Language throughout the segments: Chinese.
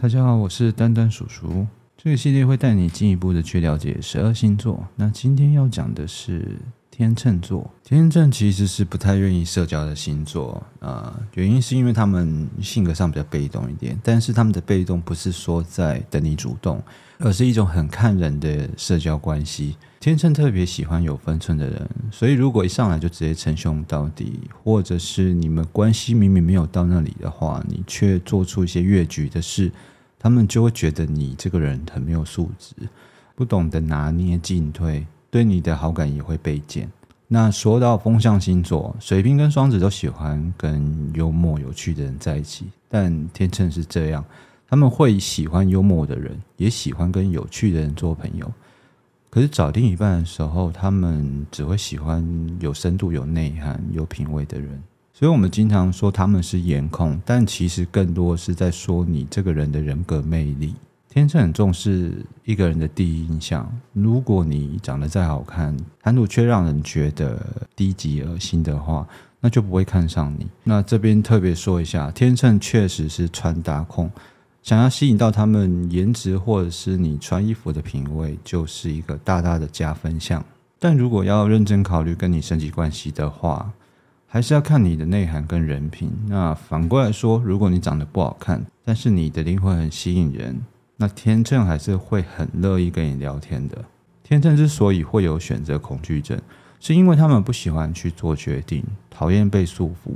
大家好，我是丹丹叔叔。这个系列会带你进一步的去了解十二星座。那今天要讲的是天秤座。天秤其实是不太愿意社交的星座，呃，原因是因为他们性格上比较被动一点。但是他们的被动不是说在等你主动，而是一种很看人的社交关系。天秤特别喜欢有分寸的人，所以如果一上来就直接称兄道弟，或者是你们关系明明没有到那里的话，你却做出一些越矩的事。他们就会觉得你这个人很没有素质，不懂得拿捏进退，对你的好感也会被减。那说到风象星座，水瓶跟双子都喜欢跟幽默有趣的人在一起，但天秤是这样，他们会喜欢幽默的人，也喜欢跟有趣的人做朋友。可是找另一半的时候，他们只会喜欢有深度、有内涵、有品味的人。所以，我们经常说他们是颜控，但其实更多是在说你这个人的人格魅力。天秤很重视一个人的第一印象，如果你长得再好看，谈吐却让人觉得低级恶心的话，那就不会看上你。那这边特别说一下，天秤确实是穿搭控，想要吸引到他们颜值或者是你穿衣服的品味，就是一个大大的加分项。但如果要认真考虑跟你升级关系的话，还是要看你的内涵跟人品。那反过来说，如果你长得不好看，但是你的灵魂很吸引人，那天秤还是会很乐意跟你聊天的。天秤之所以会有选择恐惧症，是因为他们不喜欢去做决定，讨厌被束缚，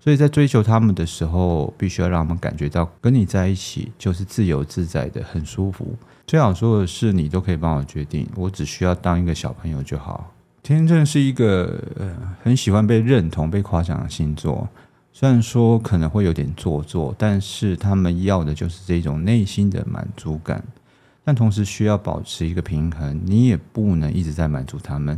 所以在追求他们的时候，必须要让他们感觉到跟你在一起就是自由自在的，很舒服。最好说的是，你都可以帮我决定，我只需要当一个小朋友就好。天秤是一个呃很喜欢被认同、被夸奖的星座，虽然说可能会有点做作，但是他们要的就是这种内心的满足感，但同时需要保持一个平衡，你也不能一直在满足他们，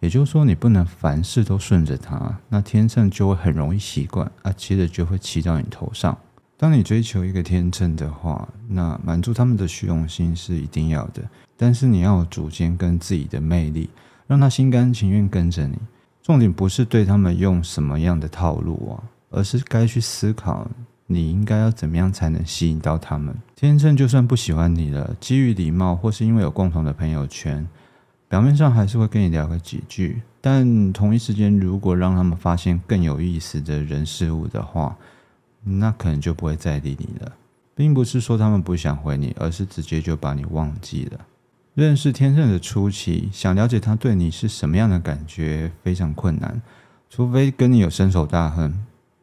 也就是说你不能凡事都顺着他，那天秤就会很容易习惯，啊，接着就会骑到你头上。当你追求一个天秤的话，那满足他们的虚荣心是一定要的，但是你要有主见跟自己的魅力。让他心甘情愿跟着你，重点不是对他们用什么样的套路啊，而是该去思考你应该要怎么样才能吸引到他们。天秤就算不喜欢你了，基于礼貌或是因为有共同的朋友圈，表面上还是会跟你聊个几句。但同一时间，如果让他们发现更有意思的人事物的话，那可能就不会再理你了。并不是说他们不想回你，而是直接就把你忘记了。认识天秤的初期，想了解他对你是什么样的感觉非常困难，除非跟你有深仇大恨，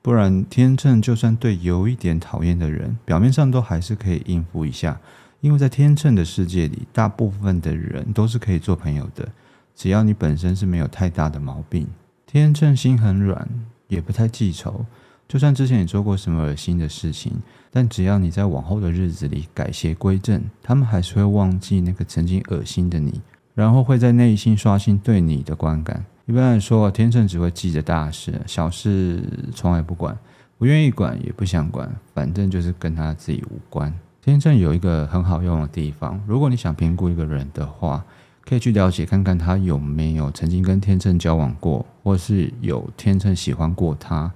不然天秤就算对有一点讨厌的人，表面上都还是可以应付一下，因为在天秤的世界里，大部分的人都是可以做朋友的，只要你本身是没有太大的毛病。天秤心很软，也不太记仇。就算之前你做过什么恶心的事情，但只要你在往后的日子里改邪归正，他们还是会忘记那个曾经恶心的你，然后会在内心刷新对你的观感。一般来说，天秤只会记着大事，小事从来不管，不愿意管也不想管，反正就是跟他自己无关。天秤有一个很好用的地方，如果你想评估一个人的话，可以去了解看看他有没有曾经跟天秤交往过，或是有天秤喜欢过他。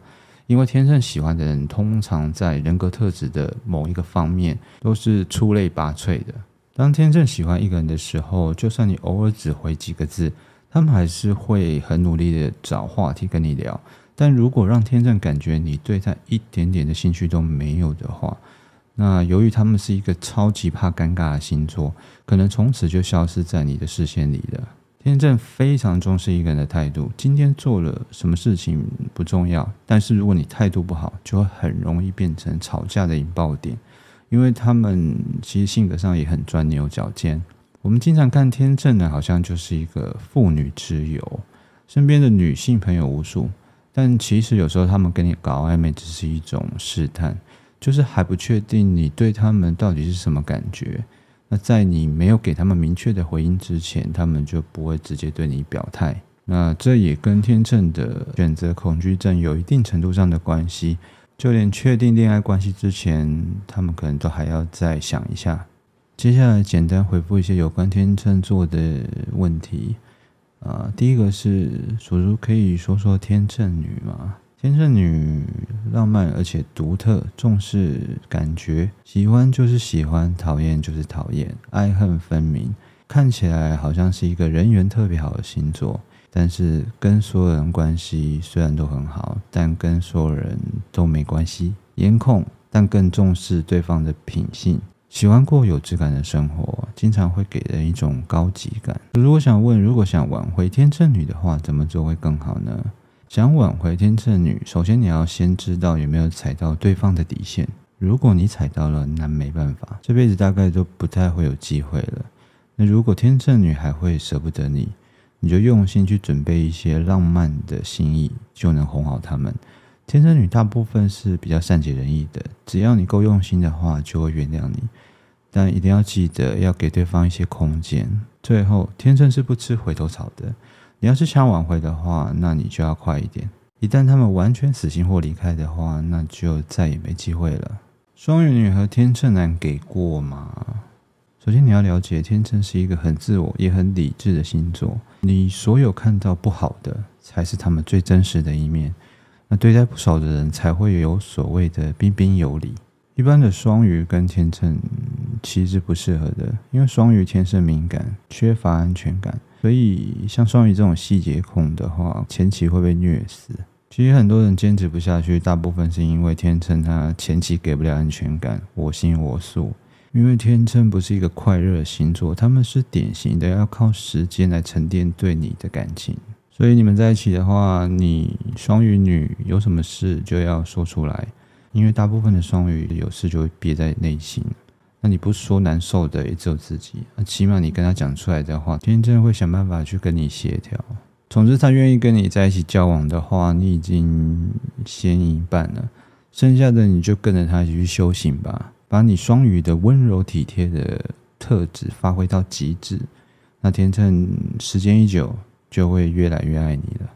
因为天秤喜欢的人，通常在人格特质的某一个方面都是出类拔萃的。当天秤喜欢一个人的时候，就算你偶尔只回几个字，他们还是会很努力的找话题跟你聊。但如果让天秤感觉你对他一点点的兴趣都没有的话，那由于他们是一个超级怕尴尬的星座，可能从此就消失在你的视线里了。天秤非常重视一个人的态度。今天做了什么事情不重要，但是如果你态度不好，就会很容易变成吵架的引爆点。因为他们其实性格上也很钻牛角尖。我们经常看天秤呢，好像就是一个妇女之友，身边的女性朋友无数。但其实有时候他们跟你搞暧昧，只是一种试探，就是还不确定你对他们到底是什么感觉。那在你没有给他们明确的回应之前，他们就不会直接对你表态。那这也跟天秤的选择恐惧症有一定程度上的关系。就连确定恋爱关系之前，他们可能都还要再想一下。接下来简单回复一些有关天秤座的问题。啊，第一个是叔叔可以说说天秤女吗？天秤女浪漫而且独特，重视感觉，喜欢就是喜欢，讨厌就是讨厌，爱恨分明。看起来好像是一个人缘特别好的星座，但是跟所有人关系虽然都很好，但跟所有人都没关系。颜控，但更重视对方的品性。喜欢过有质感的生活，经常会给人一种高级感。如果想问，如果想挽回天秤女的话，怎么做会更好呢？想挽回天秤女，首先你要先知道有没有踩到对方的底线。如果你踩到了，那没办法，这辈子大概都不太会有机会了。那如果天秤女还会舍不得你，你就用心去准备一些浪漫的心意，就能哄好他们。天秤女大部分是比较善解人意的，只要你够用心的话，就会原谅你。但一定要记得要给对方一些空间。最后，天秤是不吃回头草的。你要是想挽回的话，那你就要快一点。一旦他们完全死心或离开的话，那就再也没机会了。双鱼女和天秤男给过吗？首先你要了解，天秤是一个很自我也很理智的星座。你所有看到不好的，才是他们最真实的一面。那对待不少的人才会有所谓的彬彬有礼。一般的双鱼跟天秤其实不适合的，因为双鱼天生敏感，缺乏安全感，所以像双鱼这种细节控的话，前期会被虐死。其实很多人坚持不下去，大部分是因为天秤他前期给不了安全感，我行我素。因为天秤不是一个快热星座，他们是典型的要靠时间来沉淀对你的感情。所以你们在一起的话，你双鱼女有什么事就要说出来，因为大部分的双鱼有事就会憋在内心。那你不说难受的也只有自己，那起码你跟他讲出来的话，天真会想办法去跟你协调。总之，他愿意跟你在一起交往的话，你已经先一半了，剩下的你就跟着他一起去修行吧，把你双鱼的温柔体贴的特质发挥到极致。那天秤时间一久。就会越来越爱你了。